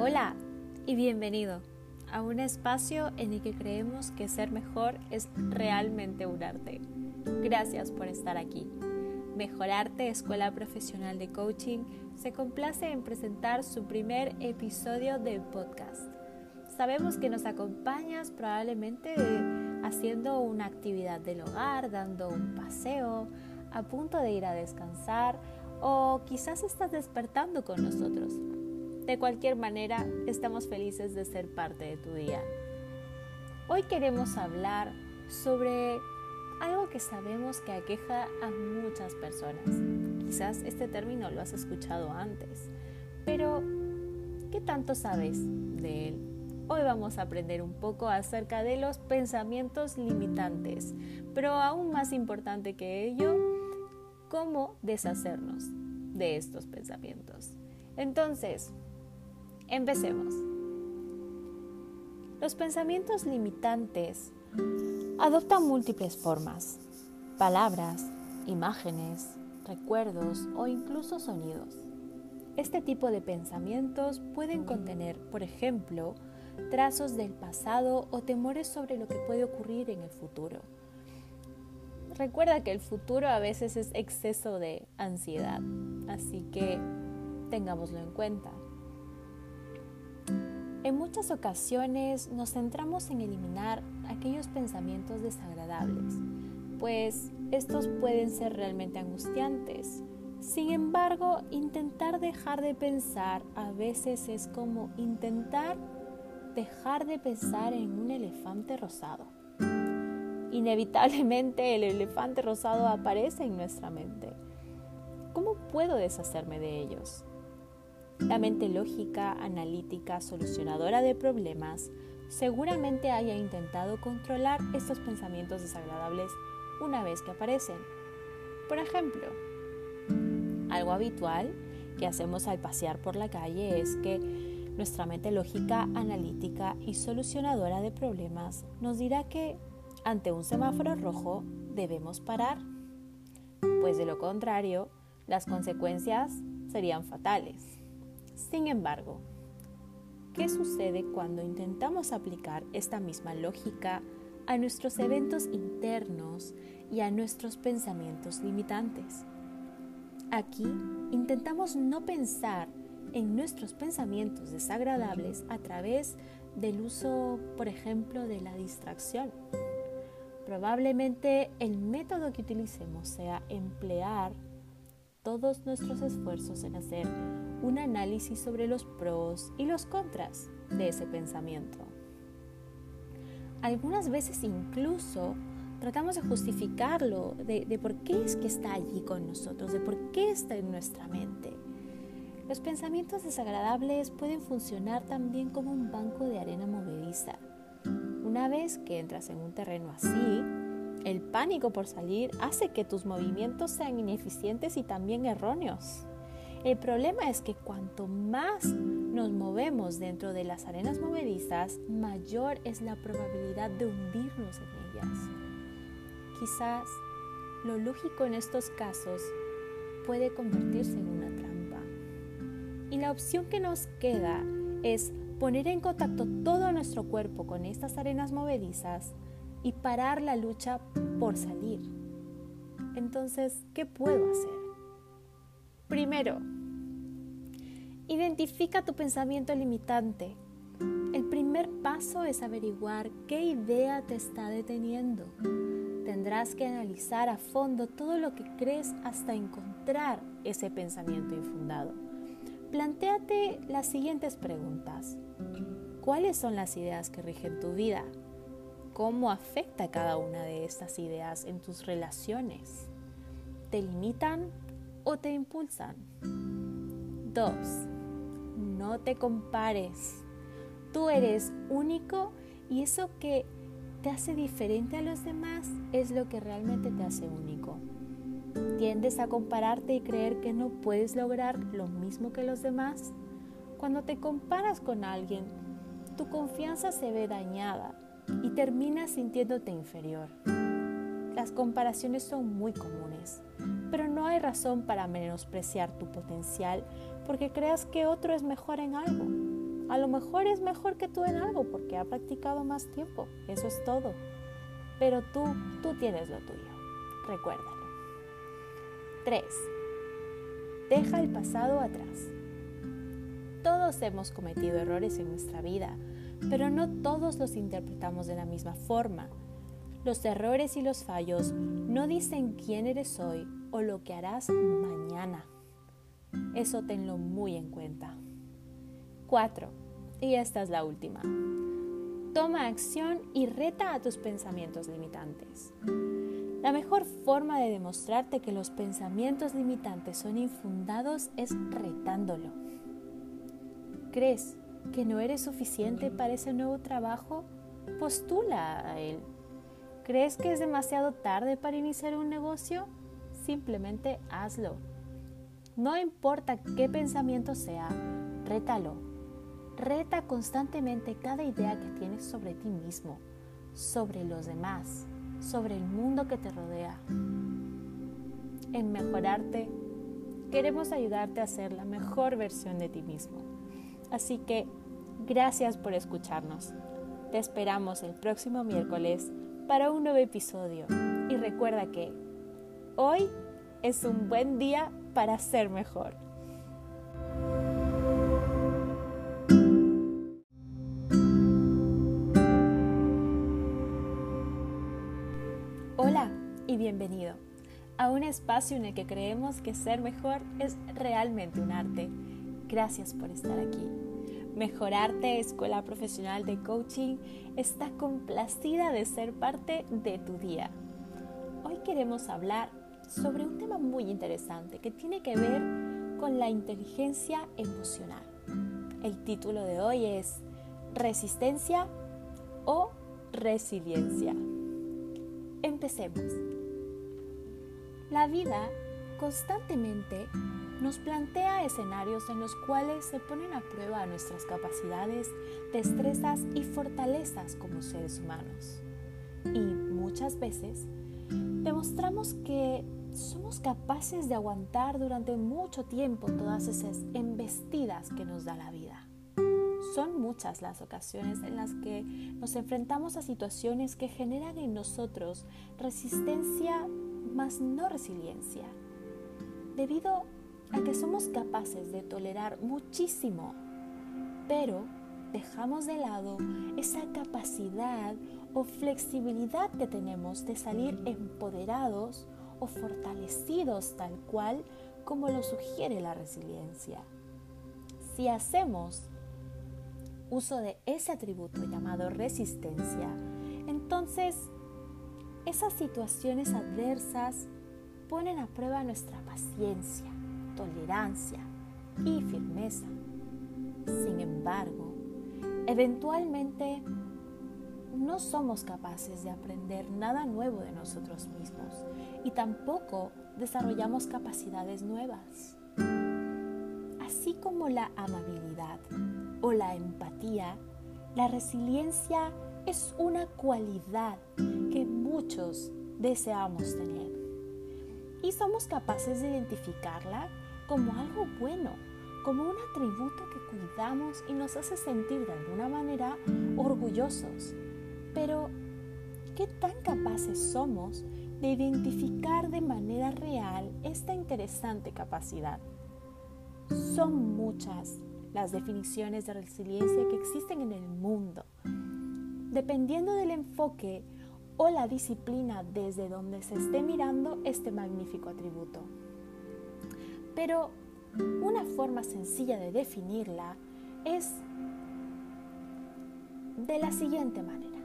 Hola y bienvenido a un espacio en el que creemos que ser mejor es realmente un arte. Gracias por estar aquí. Mejorarte Escuela Profesional de Coaching se complace en presentar su primer episodio de podcast. Sabemos que nos acompañas probablemente haciendo una actividad del hogar, dando un paseo, a punto de ir a descansar o quizás estás despertando con nosotros. De cualquier manera, estamos felices de ser parte de tu día. Hoy queremos hablar sobre algo que sabemos que aqueja a muchas personas. Quizás este término lo has escuchado antes, pero ¿qué tanto sabes de él? Hoy vamos a aprender un poco acerca de los pensamientos limitantes, pero aún más importante que ello, cómo deshacernos de estos pensamientos. Entonces, empecemos. Los pensamientos limitantes adoptan múltiples formas, palabras, imágenes, recuerdos o incluso sonidos. Este tipo de pensamientos pueden contener, por ejemplo, trazos del pasado o temores sobre lo que puede ocurrir en el futuro. Recuerda que el futuro a veces es exceso de ansiedad, así que tengámoslo en cuenta. En muchas ocasiones nos centramos en eliminar aquellos pensamientos desagradables, pues estos pueden ser realmente angustiantes. Sin embargo, intentar dejar de pensar a veces es como intentar dejar de pensar en un elefante rosado inevitablemente el elefante rosado aparece en nuestra mente. ¿Cómo puedo deshacerme de ellos? La mente lógica, analítica, solucionadora de problemas, seguramente haya intentado controlar estos pensamientos desagradables una vez que aparecen. Por ejemplo, algo habitual que hacemos al pasear por la calle es que nuestra mente lógica, analítica y solucionadora de problemas nos dirá que ante un semáforo rojo debemos parar, pues de lo contrario, las consecuencias serían fatales. Sin embargo, ¿qué sucede cuando intentamos aplicar esta misma lógica a nuestros eventos internos y a nuestros pensamientos limitantes? Aquí intentamos no pensar en nuestros pensamientos desagradables a través del uso, por ejemplo, de la distracción Probablemente el método que utilicemos sea emplear todos nuestros esfuerzos en hacer un análisis sobre los pros y los contras de ese pensamiento. Algunas veces incluso tratamos de justificarlo, de, de, por qué es que está allí con nosotros, de por qué está en nuestra mente. Los pensamientos desagradables pueden funcionar también como un banco de arena movediza una vez que entras en un terreno así, el pánico por salir hace que tus movimientos sean ineficientes y también erróneos. El problema es que cuanto más nos movemos dentro de las arenas movedizas, mayor es la probabilidad de hundirnos en ellas. Quizás lo lógico en estos casos puede convertirse en una trampa. Y la opción que nos queda es poner en contacto todo nuestro cuerpo con estas arenas movedizas y parar la lucha por salir. Entonces, ¿qué puedo hacer? Primero, identifica tu pensamiento limitante. El primer paso es averiguar qué idea te está deteniendo. Tendrás que analizar a fondo todo lo que crees hasta encontrar ese pensamiento infundado. Plantéate las siguientes preguntas. ¿Cuáles son las ideas que rigen tu vida? ¿Cómo afecta cada una de estas ideas en tus relaciones? ¿Te limitan o te impulsan? 2. No te compares. Tú eres único y eso que te hace diferente a los demás es lo que realmente te hace único. ¿Tiendes a compararte y creer que no puedes lograr lo mismo que los demás? Cuando te comparas con alguien, tu confianza se ve dañada y terminas sintiéndote inferior. Las comparaciones son muy comunes, pero no hay razón para menospreciar tu potencial porque creas que otro es mejor en algo. A lo mejor es mejor que tú en algo porque ha practicado más tiempo. Eso es todo. Pero tú, tú tienes lo tuyo. Recuérdalo. 3. Deja el pasado atrás. Todos hemos cometido errores en nuestra vida, pero no todos los interpretamos de la misma forma. Los errores y los fallos no dicen quién eres hoy o lo que harás mañana. Eso tenlo muy en cuenta. 4. Y esta es la última. Toma acción y reta a tus pensamientos limitantes. La mejor forma de demostrarte que los pensamientos limitantes son infundados es retándolo. ¿Crees que no eres suficiente para ese nuevo trabajo? Postula a él. ¿Crees que es demasiado tarde para iniciar un negocio? Simplemente hazlo. No importa qué pensamiento sea, rétalo. Reta constantemente cada idea que tienes sobre ti mismo, sobre los demás, sobre el mundo que te rodea. En mejorarte, queremos ayudarte a ser la mejor versión de ti mismo. Así que gracias por escucharnos. Te esperamos el próximo miércoles para un nuevo episodio. Y recuerda que hoy es un buen día para ser mejor. Hola y bienvenido a un espacio en el que creemos que ser mejor es realmente un arte. Gracias por estar aquí. Mejorarte Escuela Profesional de Coaching está complacida de ser parte de tu día. Hoy queremos hablar sobre un tema muy interesante que tiene que ver con la inteligencia emocional. El título de hoy es Resistencia o Resiliencia. Empecemos. La vida constantemente nos plantea escenarios en los cuales se ponen a prueba nuestras capacidades, destrezas y fortalezas como seres humanos. Y muchas veces demostramos que somos capaces de aguantar durante mucho tiempo todas esas embestidas que nos da la vida. Son muchas las ocasiones en las que nos enfrentamos a situaciones que generan en nosotros resistencia más no resiliencia, debido a que somos capaces de tolerar muchísimo, pero dejamos de lado esa capacidad o flexibilidad que tenemos de salir empoderados o fortalecidos tal cual como lo sugiere la resiliencia. Si hacemos uso de ese atributo llamado resistencia, entonces esas situaciones adversas ponen a prueba nuestra paciencia, tolerancia y firmeza. Sin embargo, eventualmente no somos capaces de aprender nada nuevo de nosotros mismos y tampoco desarrollamos capacidades nuevas. Así como la amabilidad o la empatía, la resiliencia es una cualidad que muchos deseamos tener. Y somos capaces de identificarla como algo bueno, como un atributo que cuidamos y nos hace sentir de alguna manera orgullosos. Pero, ¿qué tan capaces somos de identificar de manera real esta interesante capacidad? Son muchas las definiciones de resiliencia que existen en el mundo. Dependiendo del enfoque o la disciplina desde donde se esté mirando este magnífico atributo. Pero una forma sencilla de definirla es de la siguiente manera.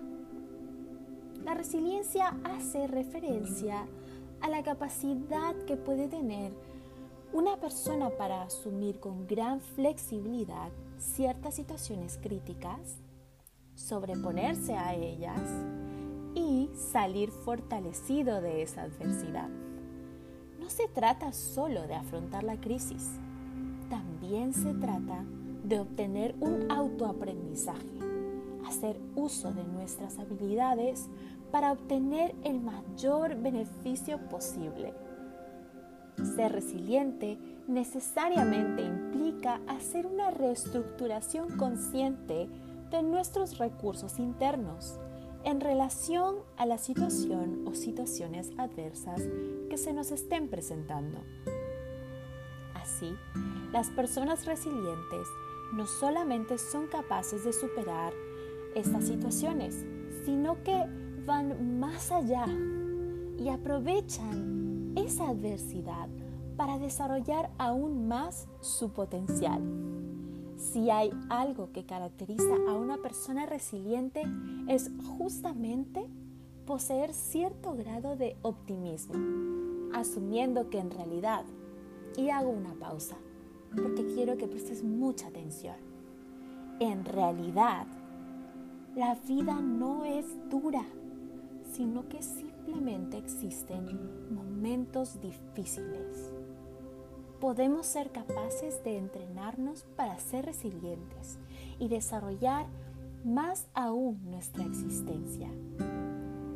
La resiliencia hace referencia a la capacidad que puede tener una persona para asumir con gran flexibilidad ciertas situaciones críticas, sobreponerse a ellas y salir fortalecido de esa adversidad. No se trata solo de afrontar la crisis, también se trata de obtener un autoaprendizaje, hacer uso de nuestras habilidades para obtener el mayor beneficio posible. Ser resiliente necesariamente implica hacer una reestructuración consciente de nuestros recursos internos en relación a la situación o situaciones adversas que se nos estén presentando. Así, las personas resilientes no solamente son capaces de superar estas situaciones, sino que van más allá y aprovechan esa adversidad para desarrollar aún más su potencial. Si hay algo que caracteriza a una persona resiliente es justamente poseer cierto grado de optimismo, asumiendo que en realidad, y hago una pausa, porque quiero que prestes mucha atención, en realidad la vida no es dura, sino que simplemente existen momentos difíciles podemos ser capaces de entrenarnos para ser resilientes y desarrollar más aún nuestra existencia,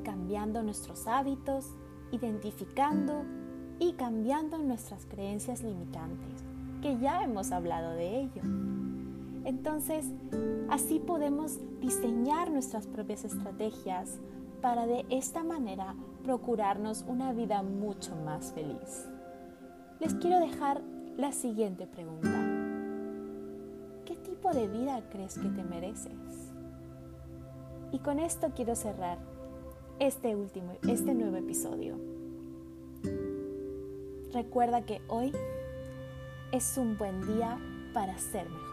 cambiando nuestros hábitos, identificando y cambiando nuestras creencias limitantes, que ya hemos hablado de ello. Entonces, así podemos diseñar nuestras propias estrategias para de esta manera procurarnos una vida mucho más feliz les quiero dejar la siguiente pregunta. ¿Qué tipo de vida crees que te mereces? Y con esto quiero cerrar este último, este nuevo episodio. Recuerda que hoy es un buen día para ser mejor.